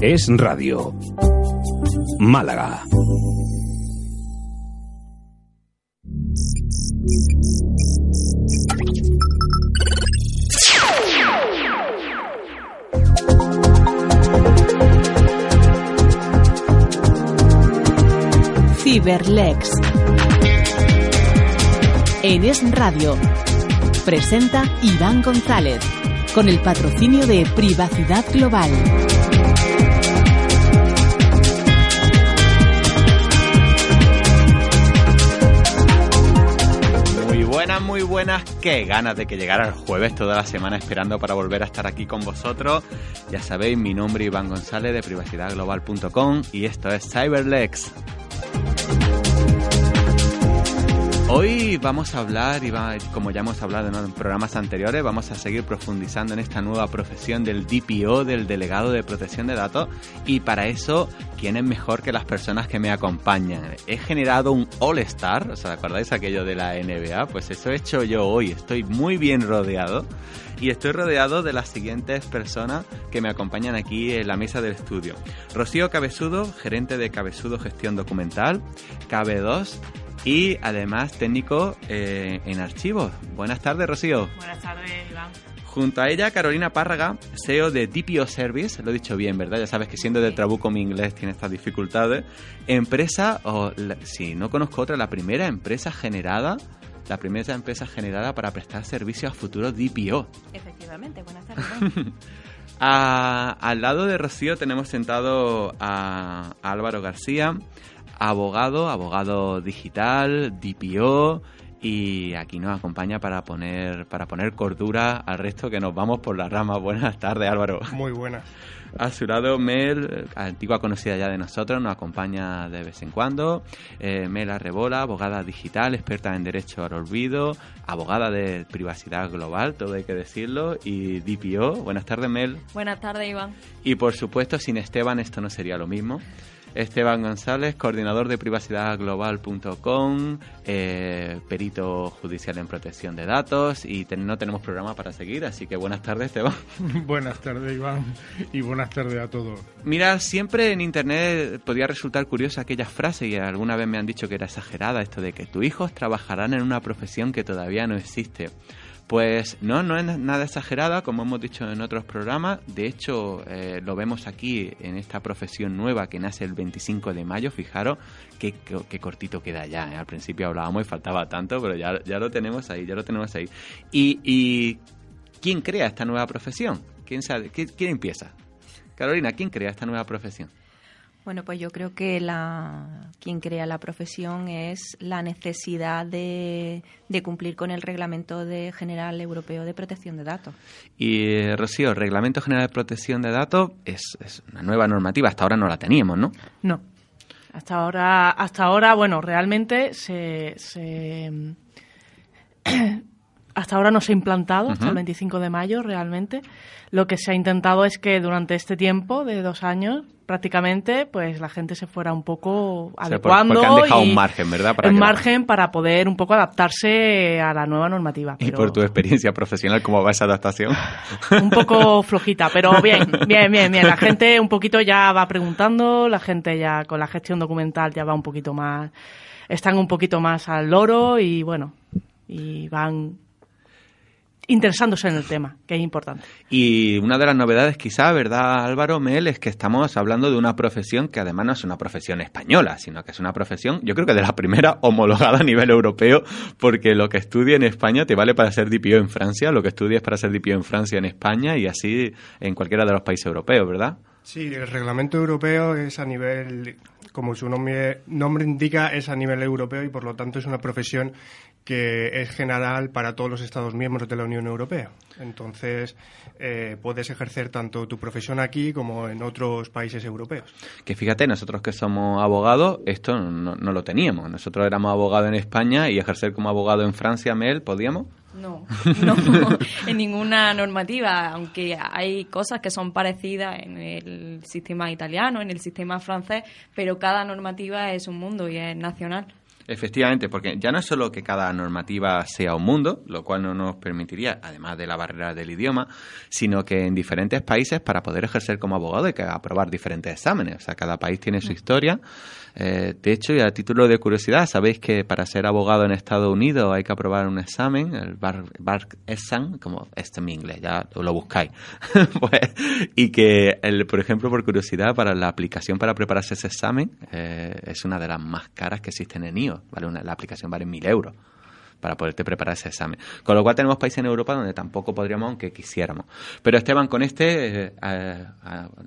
Es Radio. Málaga. Ciberlex. En Es Radio. Presenta Iván González. Con el patrocinio de Privacidad Global. Buenas, muy buenas. Qué ganas de que llegara el jueves toda la semana esperando para volver a estar aquí con vosotros. Ya sabéis, mi nombre es Iván González de privacidadglobal.com y esto es Cyberlex. Hoy vamos a hablar, y como ya hemos hablado en programas anteriores, vamos a seguir profundizando en esta nueva profesión del DPO, del delegado de protección de datos. Y para eso, ¿quién es mejor que las personas que me acompañan? He generado un All-Star, ¿os acordáis aquello de la NBA? Pues eso he hecho yo hoy. Estoy muy bien rodeado. Y estoy rodeado de las siguientes personas que me acompañan aquí en la mesa del estudio. Rocío Cabezudo, gerente de Cabezudo Gestión Documental, KB2 y además técnico eh, en archivos. Buenas tardes, Rocío. Buenas tardes, Iván. Junto a ella, Carolina Párraga, CEO de DPO Service, lo he dicho bien, ¿verdad? Ya sabes que siendo de Trabuco mi inglés tiene estas dificultades. Empresa, o la- si no conozco otra, la primera empresa generada, la primera empresa generada para prestar servicios a futuros DPO. Efectivamente, buenas tardes. A- al lado de Rocío tenemos sentado a, a Álvaro García, abogado, abogado digital, DPO, y aquí nos acompaña para poner, para poner cordura al resto que nos vamos por la rama. Buenas tardes, Álvaro. Muy buenas. A su lado, Mel, antigua conocida ya de nosotros, nos acompaña de vez en cuando. Eh, Mel Arrebola, abogada digital, experta en derecho al olvido, abogada de privacidad global, todo hay que decirlo, y DPO. Buenas tardes, Mel. buenas tardes, Iván. Y por supuesto, sin Esteban esto no sería lo mismo. Esteban González, coordinador de privacidadglobal.com, eh, perito judicial en protección de datos y ten- no tenemos programa para seguir, así que buenas tardes Esteban. buenas tardes, Iván, y buenas tardes a todos. Mira, siempre en internet podía resultar curiosa aquella frase y alguna vez me han dicho que era exagerada, esto de que tus hijos trabajarán en una profesión que todavía no existe. Pues no, no es nada exagerada, como hemos dicho en otros programas. De hecho, eh, lo vemos aquí en esta profesión nueva que nace el 25 de mayo. Fijaros qué, qué- cortito queda ya. ¿eh? Al principio hablábamos y faltaba tanto, pero ya, ya lo tenemos ahí, ya lo tenemos ahí. ¿Y, y quién crea esta nueva profesión? ¿Quién, sabe? ¿Quién, quién empieza? Carolina, ¿quién crea esta nueva profesión? Bueno, pues yo creo que la, quien crea la profesión es la necesidad de, de cumplir con el Reglamento de General Europeo de Protección de Datos. Y eh, Rocío, el Reglamento General de Protección de Datos es, es una nueva normativa, hasta ahora no la teníamos, ¿no? No. Hasta ahora, hasta ahora, bueno, realmente se, se- hasta ahora no se ha implantado, hasta el 25 de mayo realmente. Lo que se ha intentado es que durante este tiempo de dos años, prácticamente, pues la gente se fuera un poco O sea, por- adecuando porque han dejado y un margen, ¿verdad? Para un la- margen para poder un poco adaptarse a la nueva normativa. Y por tu experiencia profesional, ¿cómo va esa adaptación? un poco flojita, pero bien, bien, bien, bien. La gente un poquito ya va preguntando, la gente ya con la gestión documental ya va un poquito más, están un poquito más al loro y bueno, y van interesándose en el tema, que es importante. Y una de las novedades, quizá, ¿verdad, Álvaro Mel? Es que estamos hablando de una profesión que además no es una profesión española, sino que es una profesión, yo creo que de la primera homologada a nivel europeo, porque lo que estudie en España te vale para ser DPO en Francia, lo que estudies para ser DPO en Francia, en España y así en cualquiera de los países europeos, ¿verdad? Sí, el reglamento europeo es a nivel, como su nombre, nombre indica, es a nivel europeo y por lo tanto es una profesión que es general para todos los Estados miembros de la Unión Europea. Entonces, eh, puedes ejercer tanto tu profesión aquí como en otros países europeos. Que fíjate, nosotros que somos abogados, esto no, no lo teníamos. Nosotros éramos abogados en España y ejercer como abogado en Francia, Mel, ¿podíamos? No, no, en ninguna normativa, aunque hay cosas que son parecidas en el sistema italiano, en el sistema francés, pero cada normativa es un mundo y es nacional. Efectivamente, porque ya no es solo que cada normativa sea un mundo, lo cual no nos permitiría, además de la barrera del idioma, sino que en diferentes países, para poder ejercer como abogado, hay que aprobar diferentes exámenes. O sea, cada país tiene su historia. Eh, de hecho, y a título de curiosidad, sabéis que para ser abogado en Estados Unidos hay que aprobar un examen, el Bar, bar Exam, como este en inglés, ya lo buscáis. pues, y que, el, por ejemplo, por curiosidad, para la aplicación para prepararse ese examen eh, es una de las más caras que existen en IO. ¿vale? Una, la aplicación vale mil euros para poderte preparar ese examen. Con lo cual tenemos países en Europa donde tampoco podríamos, aunque quisiéramos. Pero Esteban, con este eh, eh,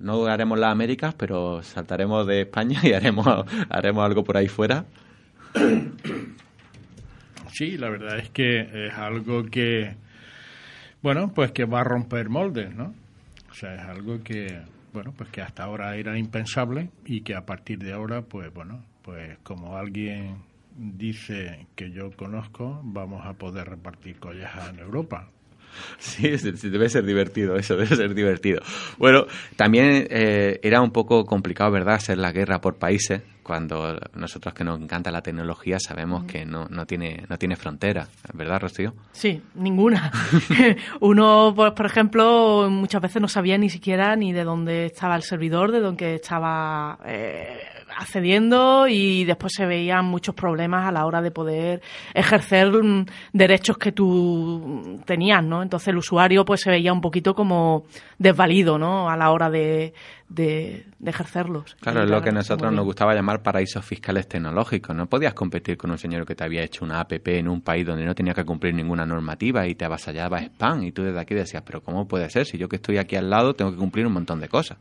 no haremos las Américas, pero saltaremos de España y haremos, haremos algo por ahí fuera. Sí, la verdad es que es algo que, bueno, pues que va a romper moldes, ¿no? O sea, es algo que, bueno, pues que hasta ahora era impensable y que a partir de ahora, pues bueno, pues como alguien dice que yo conozco, vamos a poder repartir collejas en Europa. Sí, debe ser divertido, eso debe ser divertido. Bueno, también eh, era un poco complicado, ¿verdad?, hacer la guerra por países, cuando nosotros que nos encanta la tecnología sabemos que no, no tiene no tiene frontera, ¿verdad, Rocío? Sí, ninguna. Uno, pues, por ejemplo, muchas veces no sabía ni siquiera ni de dónde estaba el servidor, de dónde estaba... Eh, accediendo y después se veían muchos problemas a la hora de poder ejercer mm, derechos que tú tenías, ¿no? Entonces el usuario pues se veía un poquito como desvalido, ¿no? A la hora de, de, ejercerlos. Claro, es lo que a nosotros nos gustaba llamar paraísos fiscales tecnológicos. No podías competir con un señor que te había hecho una APP en un país donde no tenía que cumplir ninguna normativa y te avasallaba spam y tú desde aquí decías, pero ¿cómo puede ser? Si yo que estoy aquí al lado tengo que cumplir un montón de cosas.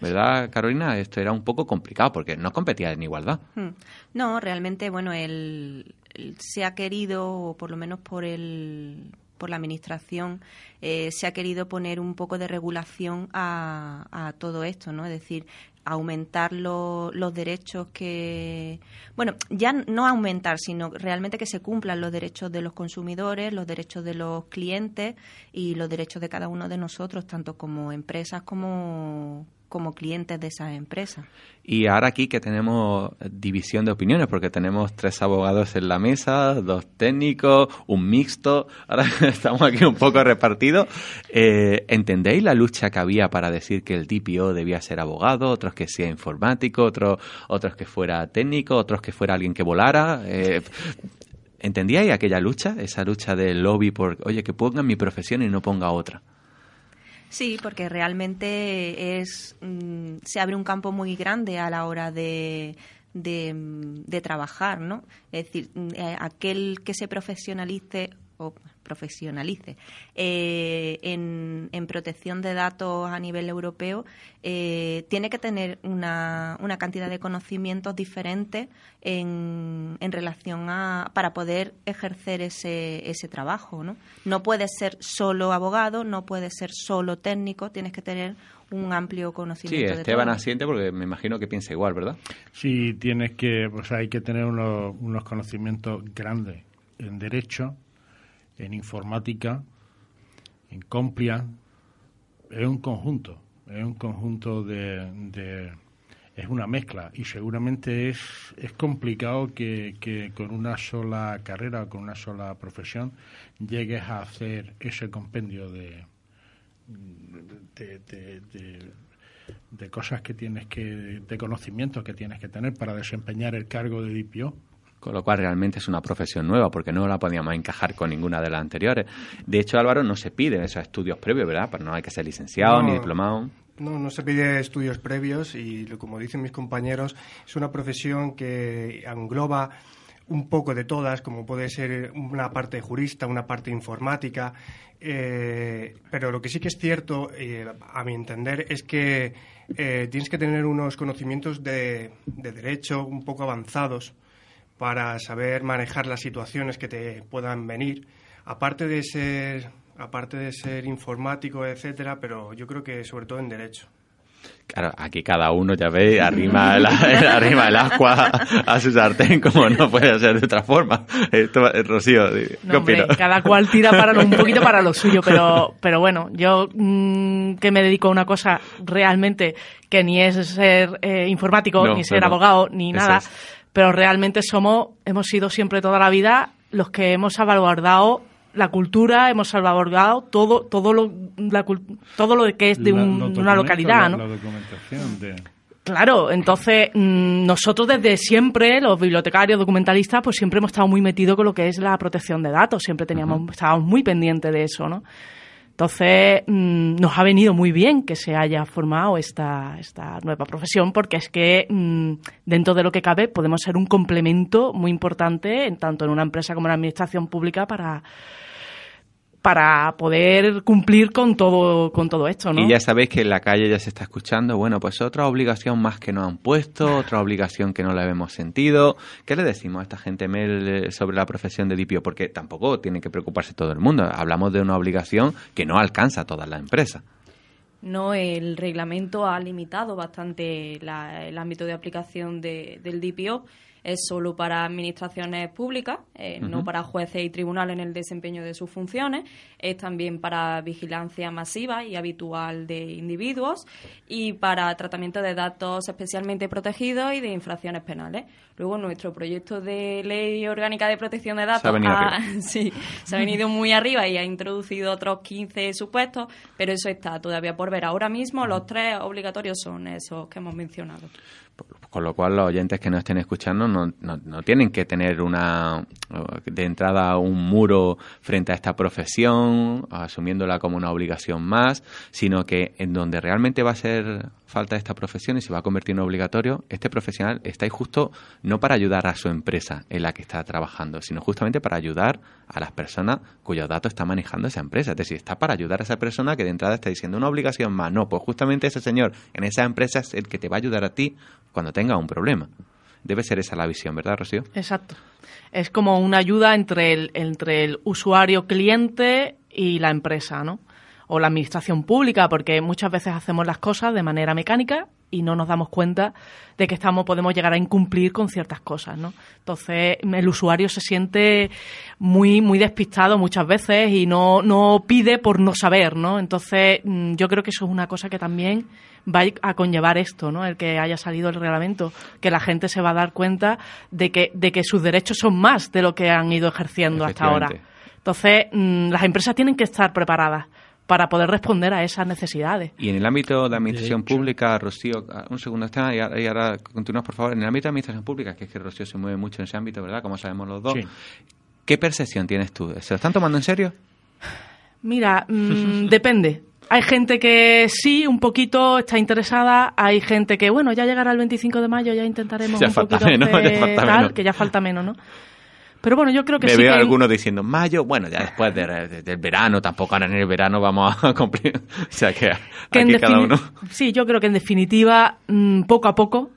¿Verdad, Carolina? Esto era un poco complicado porque no competía en igualdad. Hmm. No, realmente, bueno, el, se ha querido, o por lo menos por el por la Administración eh, se ha querido poner un poco de regulación a, todo esto, ¿no? Es decir, aumentar los derechos que, bueno, ya no aumentar, sino realmente que se cumplan los derechos de los consumidores, los derechos de los clientes y los derechos de cada uno de nosotros, tanto como empresas como, como clientes de esas empresas. Y ahora aquí que tenemos división de opiniones, porque tenemos tres abogados en la mesa, dos técnicos, un mixto, ahora estamos aquí un poco repartidos. Eh, ¿Entendéis la lucha que había para decir que el DPO debía ser abogado, otros que sea informático, otros, otros que fuera técnico, otros que fuera alguien que volara? Eh, ¿Entendíais aquella lucha, esa lucha del lobby por, oye, que ponga mi profesión y no ponga otra? Sí, porque realmente es mm, se abre un campo muy grande a la hora de, de, de trabajar, ¿no? Es decir, mm, eh, aquel que se profesionalice o profesionalice eh, en, en, protección de datos a nivel europeo eh, tiene que tener una, una, cantidad de conocimientos diferentes en, en, relación a para poder ejercer ese, ese trabajo no no puedes ser solo abogado no puedes ser solo técnico tienes que tener un amplio conocimiento. Sí, Esteban asiente porque me imagino que piensa igual, ¿verdad? Sí, tienes que, pues hay que tener unos, unos conocimientos grandes en derecho, en informática, en compliance, es un conjunto, es un conjunto de, es una mezcla y seguramente es, es complicado que, que, con una sola carrera o con una sola profesión llegues a hacer ese compendio de, de, de, de cosas que tienes que, de conocimientos que tienes que tener para desempeñar el cargo de DPO. Con lo cual realmente es una profesión nueva porque no la podíamos encajar con ninguna de las anteriores. De hecho, Álvaro, no se piden esos estudios previos, ¿verdad? Pero no hay que ser licenciado ni diplomado. No, no se pide estudios previos y, como dicen mis compañeros, es una profesión que engloba un poco de todas, como puede ser una parte jurista, una parte informática, eh, pero lo que sí que es cierto, eh, a mi entender, es que eh, tienes que tener unos conocimientos de, de derecho un poco avanzados para saber manejar las situaciones que te puedan venir. Aparte de ser, aparte de ser informático, etcétera, pero yo creo que sobre todo en derecho. Claro, aquí cada uno, ya veis, arrima, el, arrima el agua a su sartén, como no puede ser de otra forma. Esto, eh, Rocío, ¿qué cada cual tira para un poquito para lo suyo, pero, pero bueno, yo mm, que me dedico a una cosa realmente que ni es ser eh, informático, ni ser abogado, ni nada, pero realmente somos, hemos sido siempre toda la vida los que hemos salvaguardado la cultura, hemos salvaguardado todo, todo, lo, todo lo que es de una localidad, ¿no? Claro, entonces mm, nosotros desde siempre, los bibliotecarios, documentalistas, pues siempre hemos estado muy metidos con lo que es la protección de datos, siempre teníamos, estábamos muy pendientes de eso, ¿no? Entonces, mm, nos ha venido muy bien que se haya formado esta, esta nueva profesión porque es que mm, dentro de lo que cabe podemos ser un complemento muy importante en, tanto en una empresa como en la administración pública para para poder cumplir con todo con todo esto, ¿no? Y ya sabéis que en la calle ya se está escuchando, bueno, pues otra obligación más que nos han puesto, otra obligación que no la hemos sentido. ¿Qué le decimos a esta gente Mel eh, sobre la profesión de DIPIO? Porque tampoco tiene que preocuparse todo el mundo. Hablamos de una obligación que no alcanza a todas las empresas. No, el reglamento ha limitado bastante el ámbito de aplicación del DPO es solo para administraciones públicas, eh, no para jueces y tribunales en el desempeño de sus funciones, es también para vigilancia masiva y habitual de individuos y para tratamiento de datos especialmente protegidos y de infracciones penales. Luego, nuestro proyecto de ley orgánica de protección de datos se ha venido muy arriba y ha introducido otros 15 supuestos, pero eso está todavía por ver. Ahora mismo los tres obligatorios son esos que hemos mencionado. Con lo cual, los oyentes que nos estén escuchando no, no, tienen que tener una de entrada un muro frente a esta profesión, asumiéndola como una obligación más, sino que en donde realmente va a ser falta esta profesión y se va a convertir en obligatorio, este profesional está ahí justo no para ayudar a su empresa en la que está trabajando, sino justamente para ayudar a las personas cuyos datos está manejando esa empresa. Es decir, está para ayudar a esa persona que de entrada está diciendo una obligación más. No, pues justamente ese señor en esa empresa es el que te va a ayudar a ti cuando tenga un problema. Debe ser esa la visión, ¿verdad, Rocío? Exacto. Es como una ayuda entre el, entre el usuario cliente y la empresa, ¿no? O la administración pública, porque muchas veces hacemos las cosas de manera mecánica y no nos damos cuenta de que estamos podemos llegar a incumplir con ciertas cosas, ¿no? Entonces el usuario se siente muy muy despistado muchas veces y no no pide por no saber, ¿no? Entonces mm, yo creo que eso es una cosa que también va a conllevar esto, ¿no? El que haya salido el reglamento, que la gente se va a dar cuenta de que de que sus derechos son más de lo que han ido ejerciendo hasta ahora. Entonces, mm, las empresas tienen que estar preparadas para poder responder a esas necesidades. Y en el ámbito de administración pública, Rocío, ah, un segundo está, y ahora, continúas, por favor. En el ámbito de administración pública, que es que Rocío se mueve mucho en ese ámbito, ¿verdad? Como sabemos los dos. ¿Qué percepción tienes tú? ¿Se lo están tomando en serio? Mira, mm, depende. Hay gente que sí, un poquito está interesada. Hay gente que, bueno, ya llegará el 25 de mayo, ya intentaremos un poquito menos, que ya falta menos, ¿no? Pero bueno, yo creo que Me sí. veo algunos diciendo mayo, bueno, ya después del verano, tampoco ahora en el verano vamos a cumplir. O sea que, aquí cada uno. Sí, yo creo que en definitiva, mm, poco a poco,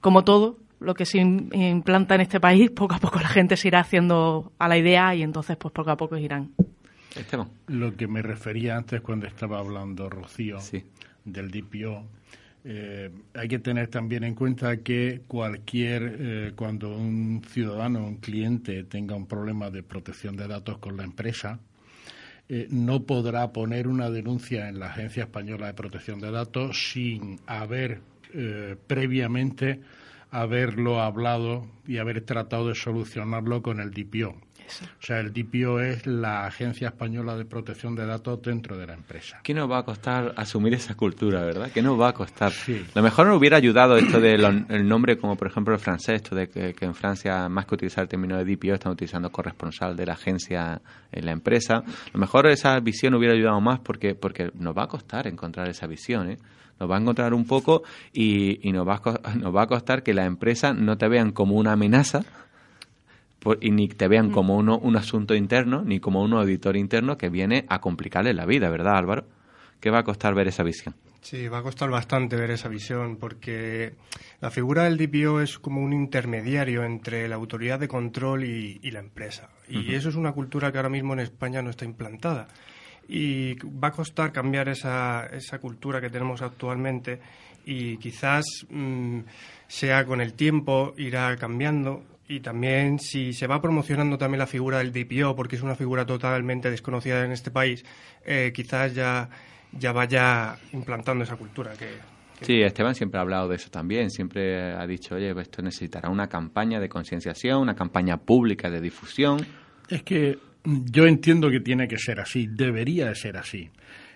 como todo, lo que se implanta en este país, poco a poco la gente se irá haciendo a la idea y entonces, pues poco a poco irán. Lo que me refería antes cuando estaba hablando Rocío del DPO eh, hay que tener también en cuenta que cualquier, eh, cuando un ciudadano, un cliente tenga un problema de protección de datos con la empresa, eh, no podrá poner una denuncia en la Agencia Española de Protección de Datos sin haber previamente haberlo hablado y haber tratado de solucionarlo con el DPO. O sea, el DPO es la Agencia Española de Protección de Datos dentro de la empresa. ¿Qué nos va a costar asumir esa cultura, verdad? ¿Qué nos va a costar? Lo mejor nos hubiera ayudado esto del nombre, como por ejemplo el francés, esto de que, en Francia, más que utilizar el término de DPO, están utilizando corresponsal de la agencia en la empresa. Lo mejor esa visión hubiera ayudado más porque, porque nos va a costar encontrar esa visión, ¿eh? nos va a encontrar un poco y, y nos, va a, nos va a costar que la empresa no te vean como una amenaza, y ni te vean mm. como uno, un asunto interno, ni como un auditor interno que viene a complicarle la vida, ¿verdad, Álvaro? ¿Qué va a costar ver esa visión? Sí, va a costar bastante ver esa visión porque la figura del DPO es como un intermediario entre la autoridad de control y, la empresa. Y eso es una cultura que ahora mismo en España no está implantada. Y va a costar cambiar esa, esa cultura que tenemos actualmente y quizás mm, sea con el tiempo, irá cambiando. Y también si se va promocionando también la figura del DPO, porque es una figura totalmente desconocida en este país, eh, quizás ya ya vaya implantando esa cultura que, Sí, Esteban siempre ha hablado de eso también, siempre ha dicho, oye, esto necesitará una campaña de concienciación, una campaña pública de difusión. Es que yo entiendo que tiene que ser así, debería de ser así.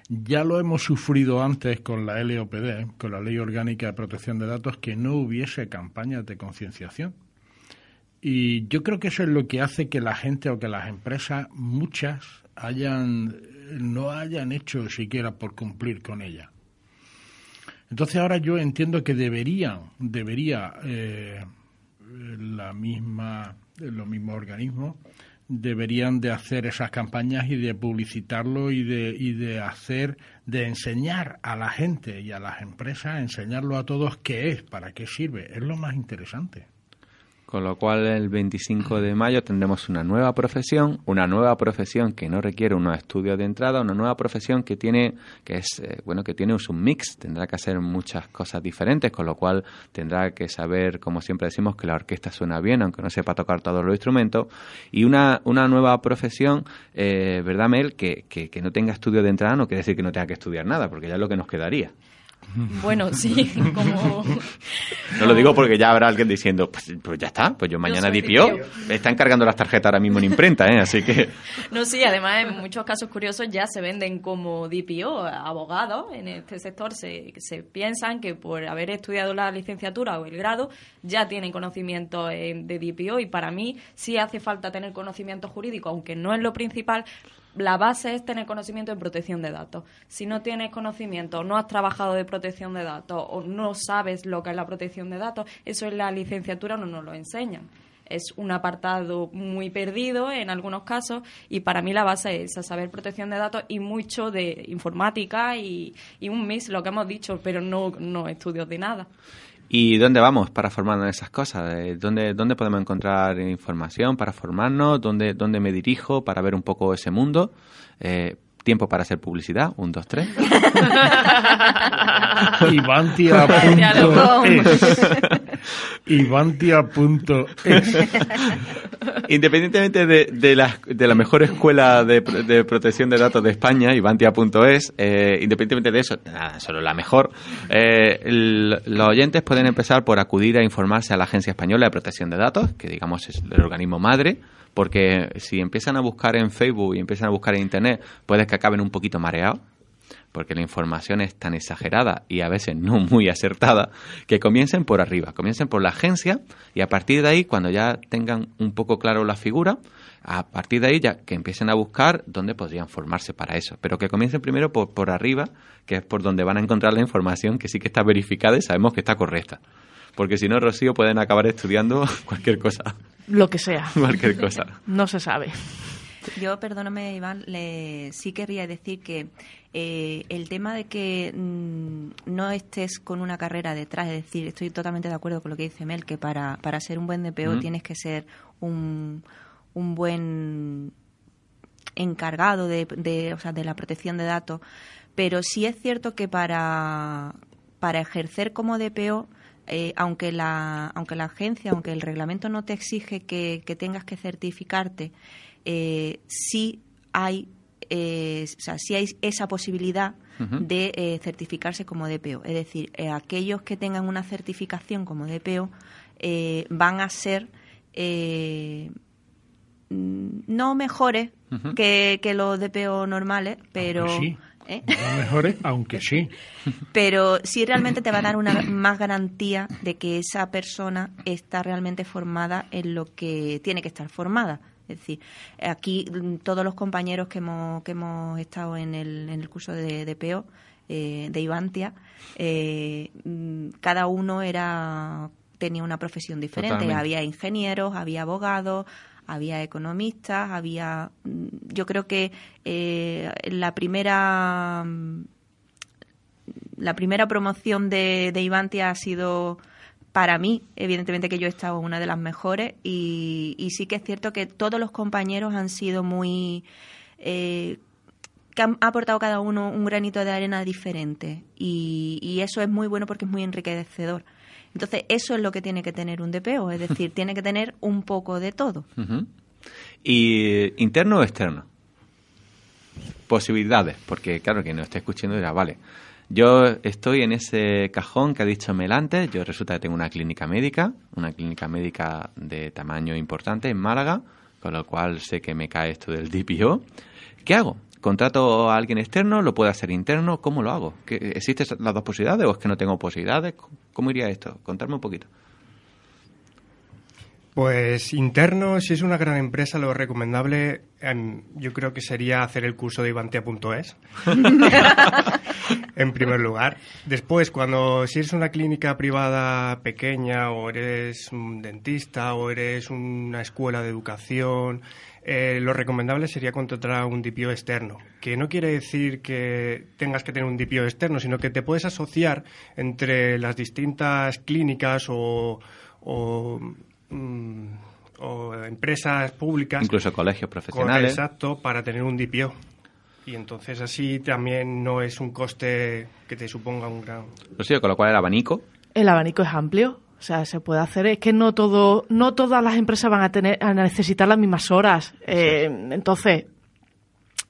Ya lo hemos sufrido antes con la LOPD, con la Ley Orgánica de Protección de Datos, que no hubiese campañas de concienciación. Y yo creo que eso es lo que hace que la gente o que las empresas, muchas, hayan no hayan hecho siquiera por cumplir con ella. Entonces ahora yo entiendo que deberían, debería eh, la misma, los mismos organismos deberían de hacer esas campañas y de publicitarlo y de, y de hacer, de enseñar a la gente y a las empresas, enseñarlo a todos qué es, para qué sirve. Es lo más interesante. Con lo cual el 25 de mayo tendremos una nueva profesión, una nueva profesión que no requiere unos estudios de entrada, una nueva profesión que tiene que es eh, bueno que tiene un mix, tendrá que hacer muchas cosas diferentes, con lo cual tendrá que saber, como siempre decimos, que la orquesta suena bien, aunque no sepa tocar todos los instrumentos, y una, una nueva profesión, eh, ¿verdad, Mel? Que, que, que no tenga estudio de entrada no quiere decir que no tenga que estudiar nada, porque ya es lo que nos quedaría. Bueno, sí, como... No lo digo porque ya habrá alguien diciendo, pues, pues ya está, pues yo mañana DPO. Me están cargando las tarjetas ahora mismo en imprenta, ¿eh? Así que... No, sí, además en muchos casos curiosos ya se venden como DPO. Abogados en este sector se, se piensan que por haber estudiado la licenciatura o el grado ya tienen conocimiento de DPO y para mí sí hace falta tener conocimiento jurídico, aunque no es lo principal, la base es tener conocimiento de protección de datos. Si no tienes conocimiento, no has trabajado de protección de datos o no sabes lo que es la protección de datos, eso en la licenciatura no nos lo enseñan. Es un apartado muy perdido en algunos casos y para mí la base es saber protección de datos y mucho de informática y, un mix, lo que hemos dicho, pero no, no estudios de nada. ¿Y dónde vamos para formarnos en esas cosas? Eh, ¿Dónde, ¿Dónde podemos encontrar información para formarnos? ¿Dónde, ¿Dónde me dirijo para ver un poco ese mundo? Eh, tiempo para hacer publicidad, un, dos, tres. Ivantia.es. Independientemente de, de, la, de la mejor escuela de, de protección de datos de España, Ivantia.es, eh, independientemente de eso, nada, solo la mejor, eh, los oyentes pueden empezar por acudir a informarse a la Agencia Española de Protección de Datos, que digamos es el organismo madre, porque si empiezan a buscar en Facebook y empiezan a buscar en Internet, puede que acaben un poquito mareados porque la información es tan exagerada y a veces no muy acertada, que comiencen por arriba, comiencen por la agencia y a partir de ahí, cuando ya tengan un poco claro la figura, a partir de ahí ya que empiecen a buscar dónde podrían formarse para eso, pero que comiencen primero por, por arriba, que es por donde van a encontrar la información que sí que está verificada y sabemos que está correcta. Porque si no, Rocío, pueden acabar estudiando cualquier cosa. Lo que sea. cualquier cosa. No se sabe. Yo, perdóname, Iván, le, sí querría decir que eh, el tema de que mm, no estés con una carrera detrás, es decir, estoy totalmente de acuerdo con lo que dice Mel, que para, para ser un buen DPO tienes que ser un, un buen encargado de, de, o sea, de la protección de datos, pero sí es cierto que para, para ejercer como DPO, eh, aunque, la, aunque la agencia, aunque el reglamento no te exige que, que tengas que certificarte, eh, sí hay eh, o sea, si hay esa posibilidad de eh, certificarse como DPO. Es decir, eh, aquellos que tengan una certificación como DPO van a ser no mejores que, que, los DPO normales, pero... Sí. No mejores, aunque sí. Pero sí realmente te va a dar una más garantía de que esa persona está realmente formada en lo que tiene que estar formada. Es decir, aquí mm, todos los compañeros que hemos, que hemos estado en el, en el curso de, DPO, eh, de Ivantia, eh, mm, cada uno era tenía una profesión diferente. Había ingenieros, había abogados, había economistas, había. Mm, yo creo que eh, la primera la primera promoción de, de Ivantia ha sido para mí, evidentemente que yo he estado una de las mejores y, y sí que es cierto que todos los compañeros han sido muy... Eh, que han aportado cada uno un granito de arena diferente y, y eso es muy bueno porque es muy enriquecedor. Entonces, eso es lo que tiene que tener un DPO, es decir, tiene que tener un poco de todo. ¿Y interno o externo? Posibilidades, porque claro, quien nos esté escuchando dirá, vale, yo estoy en ese cajón que ha dicho Mel antes, yo resulta que tengo una clínica médica, una clínica médica de tamaño importante en Málaga, con lo cual sé que me cae esto del DPO. ¿Qué hago? ¿Contrato a alguien externo? ¿Lo puedo hacer interno? ¿Cómo lo hago? ¿Que- ¿Existen las dos posibilidades o es que no tengo posibilidades? ¿Cómo iría esto? Contarme un poquito. Pues interno, si es una gran empresa, lo recomendable em, yo creo que sería hacer el curso de ivantia.es. en primer lugar. Después, cuando si eres una clínica privada pequeña o eres un dentista o eres una escuela de educación, eh, lo recomendable sería contratar a un DPO externo, que no quiere decir que tengas que tener un DPO externo, sino que te puedes asociar entre las distintas clínicas o, o, mm, o empresas públicas. Incluso colegios profesionales. Exacto, para tener un DPO. Y entonces así también no es un coste que te suponga un gran... Lo sé, con lo cual el abanico El abanico es amplio. O sea, se puede hacer. Es que no todo, no todas las empresas van a tener, a necesitar las mismas horas. Eh, entonces,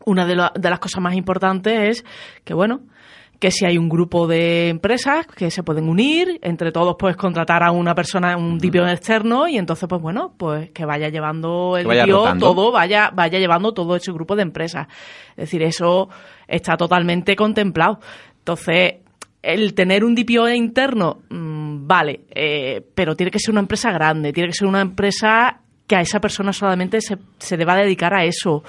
una de las cosas más importantes es que, bueno, que si hay un grupo de empresas que se pueden unir, entre todos puedes contratar a una persona, un DPO externo, y entonces, pues bueno, pues que vaya llevando el vaya DPO todo, vaya, vaya llevando todo ese grupo de empresas. Es decir, eso está totalmente contemplado. Entonces, el tener un DPO interno, mm, vale, eh, pero tiene que ser una empresa grande, tiene que ser una empresa que a esa persona solamente se, se deba dedicar a eso.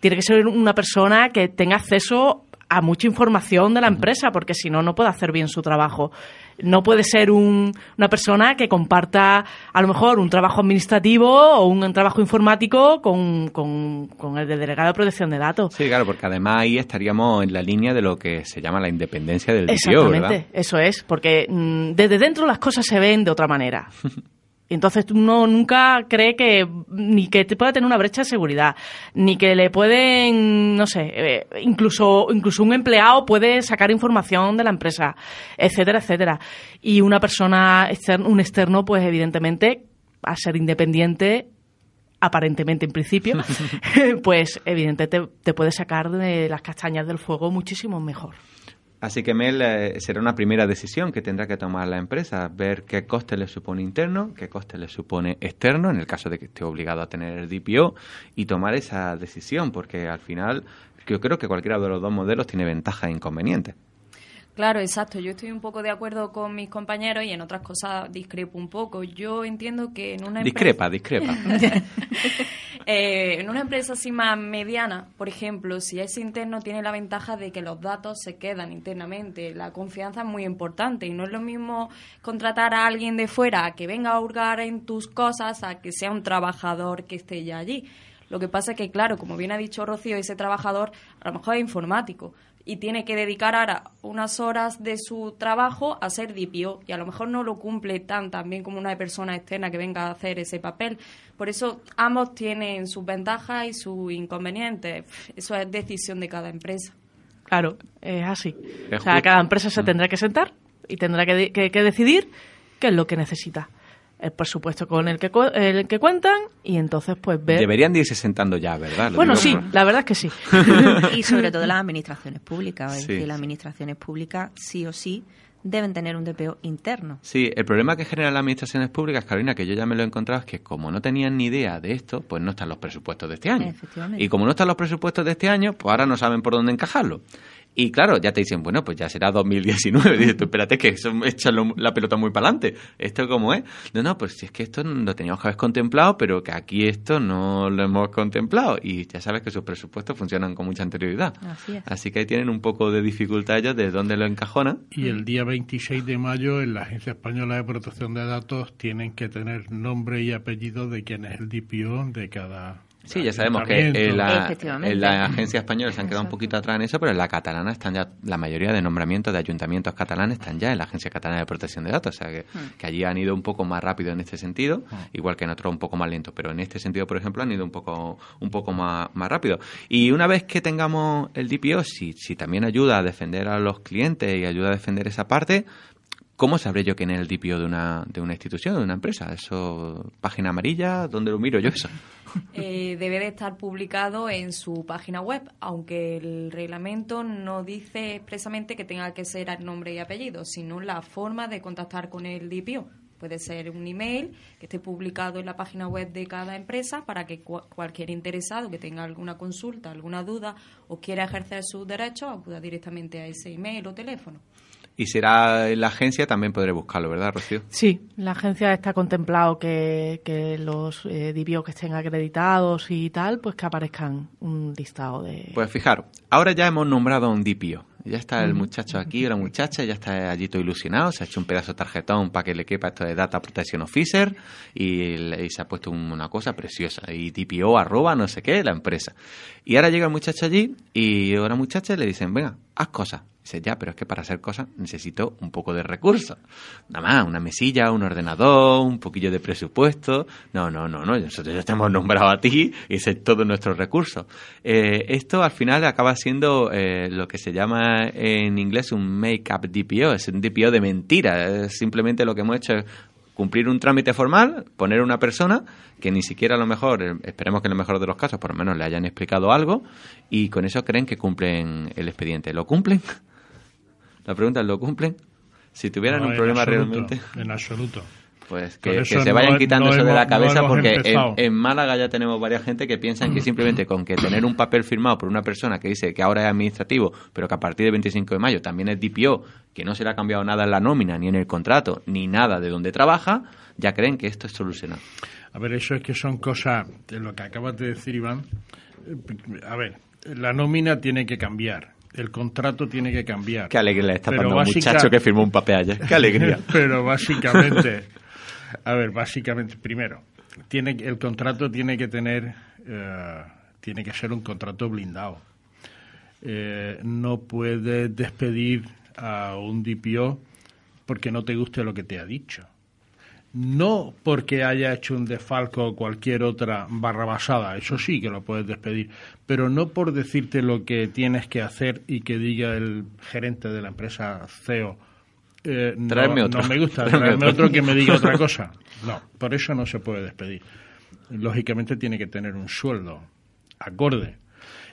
Tiene que ser una persona que tenga acceso a mucha información de la empresa, porque si no, no puede hacer bien su trabajo. No puede ser un- una persona que comparta a lo mejor un trabajo administrativo o un trabajo informático con, con- con el de delegado de protección de datos. Sí, claro, porque además ahí estaríamos en la línea de lo que se llama la independencia del DPO, Exactamente, ¿verdad? eso es, porque mm, desde dentro las cosas se ven de otra manera. Y Entonces uno nunca cree que ni que te pueda tener una brecha de seguridad, ni que le pueden, no sé, eh, incluso incluso un empleado puede sacar información de la empresa, etcétera, etcétera. Y una persona externa, un externo, pues evidentemente, a ser independiente, aparentemente en principio, pues evidentemente te, te puede sacar de las castañas del fuego muchísimo mejor. Así que Mel eh, será una primera decisión que tendrá que tomar la empresa, ver qué coste le supone interno, qué coste le supone externo, en el caso de que esté obligado a tener el DPO, y tomar esa decisión, porque al final yo creo que cualquiera de los dos modelos tiene ventajas e inconvenientes. Claro, exacto. Yo estoy un poco de acuerdo con mis compañeros y en otras cosas discrepo un poco. Yo entiendo que en una Discrepa, discrepa. Eh, en una empresa así más mediana, por ejemplo, si es interno, tiene la ventaja de que los datos se quedan internamente. La confianza es muy importante y no es lo mismo contratar a alguien de fuera a que venga a hurgar en tus cosas a que sea un trabajador que esté ya allí. Lo que pasa es que, claro, como bien ha dicho Rocío, ese trabajador a lo mejor es informático y tiene que dedicar ahora unas horas de su trabajo a ser DPO y a lo mejor no lo cumple tan tan bien como una persona externa que venga a hacer ese papel. Por eso ambos tienen sus ventajas y sus inconvenientes. Eso es decisión de cada empresa. Claro, es así. Es o sea, justo. cada empresa Mm. se tendrá que sentar y tendrá que, de- que- que decidir qué es lo que necesita. El presupuesto con el que, el que cuentan y entonces pues ver... Deberían de irse sentando ya, ¿verdad? Lo bueno, sí, por- la verdad es que sí. y sobre todo las administraciones públicas. Es Sí, decir, las administraciones públicas sí o sí deben tener un DPO interno. Sí, el problema que generan las administraciones públicas, Carolina, que yo ya me lo he encontrado, es que como no tenían ni idea de esto, pues no están los presupuestos de este año. Efectivamente. Y como no están los presupuestos de este año, pues ahora no saben por dónde encajarlo. Y claro, ya te dicen, bueno, pues ya será 2019. Dices tú, espérate, que eso echa lo- la pelota muy para adelante. ¿Esto cómo es? No, no, pues si es que esto lo teníamos que haber contemplado, pero que aquí esto no lo hemos contemplado. Y ya sabes que sus presupuestos funcionan con mucha anterioridad. Así es. Así que ahí tienen un poco de dificultad ellos de dónde lo encajonan. Y el día 26 de mayo en la Agencia Española de Protección de Datos tienen que tener nombre y apellido de quién es el DPO de cada Sí, ya sabemos que en la, en la agencia española se han quedado un poquito atrás en eso, pero en la catalana están ya, la mayoría de nombramientos de ayuntamientos catalanes están ya en la Agencia Catalana de Protección de Datos, o sea que, Hmm. que allí han ido un poco más rápido en este sentido, igual que en otros un poco más lento, pero en este sentido, por ejemplo, han ido un poco, un poco más, más rápido. Y una vez que tengamos el DPO, si, si también ayuda a defender a los clientes y ayuda a defender esa parte, ¿Cómo sabré yo quién es el DPO de una, de una institución, de una empresa? ¿Eso, página amarilla? ¿Dónde lo miro yo eso? Eh, debe de estar publicado en su página web, aunque el reglamento no dice expresamente que tenga que ser el nombre y apellido, sino la forma de contactar con el DPO. Puede ser un email que esté publicado en la página web de cada empresa para que cua- cualquier interesado que tenga alguna consulta, alguna duda o quiera ejercer sus derechos acuda directamente a ese email o teléfono. Y será en la agencia, también podré buscarlo, ¿verdad, Rocío? Sí, la agencia está contemplado que, que los eh, DPO que estén acreditados y tal, pues que aparezcan un listado de... Pues fijaros, ahora ya hemos nombrado a un DPO. Ya está el muchacho aquí, la muchacha, ya está allí todo ilusionado, se ha hecho un pedazo de tarjetón para que le quepa esto de Data Protection Officer y, le- y se ha puesto un- una cosa preciosa. Y DPO arroba no sé qué, la empresa. Y ahora llega el muchacho allí y ahora muchacha le dicen, venga, haz cosas. Dice, ya, pero es que para hacer cosas necesito un poco de recursos. Nada más, una mesilla, un ordenador, un poquillo de presupuesto. No, no, no, no, nosotros ya te hemos nombrado a ti y ese es todo nuestro recurso. Eh, esto al final acaba siendo eh, lo que se llama en inglés un make-up DPO, es un DPO de mentira. Simplemente lo que hemos hecho es cumplir un trámite formal, poner una persona que ni siquiera a lo mejor, eh, esperemos que en lo mejor de los casos por lo menos le hayan explicado algo y con eso creen que cumplen el expediente. ¿Lo cumplen? La pregunta es, ¿lo cumplen? Si tuvieran No, un problema absoluto, realmente, En absoluto. pues que, se no vayan he- quitando no eso de la no cabeza porque en, en Málaga ya tenemos varias gente que piensan que simplemente con que tener un papel firmado por una persona que dice que ahora es administrativo, pero que a partir del 25 de mayo también es DPO, que no se le ha cambiado nada en la nómina, ni en el contrato, ni nada de donde trabaja, ya creen que esto es solucionado. A ver, eso es que son cosas, de lo que acabas de decir, Iván. A ver, la nómina tiene que cambiar, el contrato tiene que cambiar. Qué alegría le está Pero dando un muchacho que firmó un papel ayer. Qué alegría. Pero básicamente, a ver, básicamente, primero, tiene el contrato tiene que tener, eh, tiene que ser un contrato blindado. Eh, no puedes despedir a un DPO porque no te guste lo que te ha dicho. No porque haya hecho un desfalco o cualquier otra barrabasada, eso sí que lo puedes despedir, pero no por decirte lo que tienes que hacer y que diga el gerente de la empresa CEO, eh, no, otro. no me gusta, Tráeme tráeme otro. otro que me diga otra cosa. No, por eso no se puede despedir. Lógicamente tiene que tener un sueldo acorde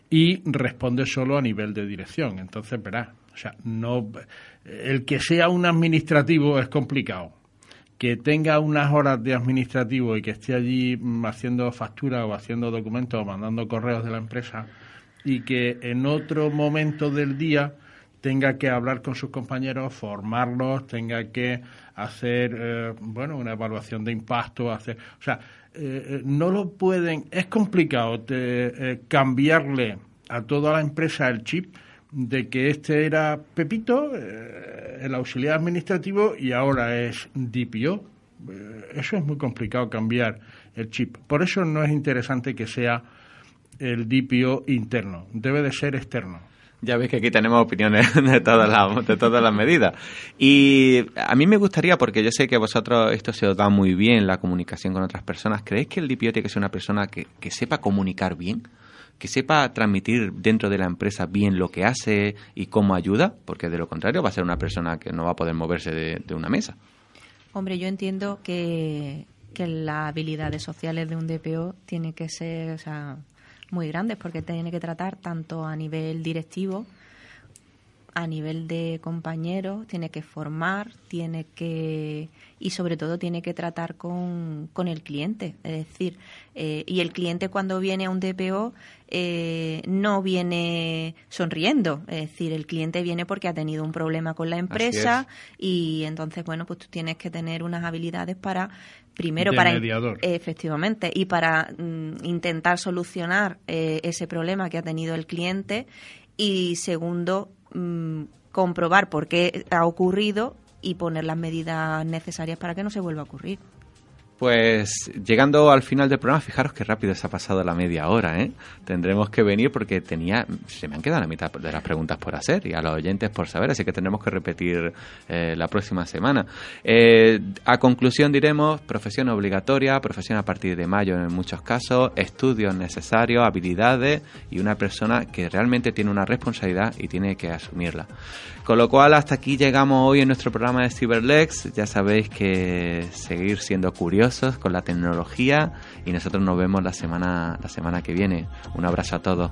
y responde solo a nivel de dirección. Entonces, verás, o sea, no el que sea un administrativo es complicado. Que tenga unas horas de administrativo y que esté allí mm, haciendo facturas o haciendo documentos o mandando correos de la empresa y que en otro momento del día tenga que hablar con sus compañeros, formarlos, tenga que hacer, eh, bueno, una evaluación de impacto, hacer, o sea, eh, eh, no lo pueden, es complicado te- cambiarle a toda la empresa el chip de que este era Pepito, eh, el auxiliar administrativo, y ahora es DPO. Eh, eso es muy complicado cambiar el chip. Por eso no es interesante que sea el DPO interno, debe de ser externo. Ya veis que aquí tenemos opiniones de todas las, de todas las medidas. Y a mí me gustaría, porque yo sé que vosotros esto se os da muy bien, la comunicación con otras personas, ¿creéis que el DPO tiene que ser una persona que, que sepa comunicar bien? Que sepa transmitir dentro de la empresa bien lo que hace y cómo ayuda, porque de lo contrario va a ser una persona que no va a poder moverse de, una mesa. Hombre, yo entiendo que, que las habilidades sociales de un DPO tienen que ser muy grandes porque tiene que tratar tanto a nivel directivo, a nivel de compañeros, tiene que formar, tiene que y sobre todo tiene que tratar con, con el cliente. Es decir, eh, y el cliente cuando viene a un DPO eh, no viene sonriendo. Es decir, el cliente viene porque ha tenido un problema con la empresa y entonces, bueno, pues tú tienes que tener unas habilidades para, primero, De para... mediador. Efectivamente, y para mm, intentar solucionar eh, ese problema que ha tenido el cliente y segundo, mm, comprobar por qué ha ocurrido y poner las medidas necesarias para que no se vuelva a ocurrir. Pues llegando al final del programa, fijaros qué rápido se ha pasado la media hora, ¿eh? Tendremos que venir porque tenía, se me han quedado la mitad de las preguntas por hacer y a los oyentes por saber, así que tendremos que repetir eh, la próxima semana. Eh, a conclusión diremos, profesión obligatoria, profesión a partir de mayo en muchos casos, estudios necesarios, habilidades y una persona que realmente tiene una responsabilidad y tiene que asumirla. Con lo cual, hasta aquí llegamos hoy en nuestro programa de Cyberlex. Ya sabéis que seguir siendo curiosos con la tecnología y nosotros nos vemos la semana, la semana que viene. Un abrazo a todos.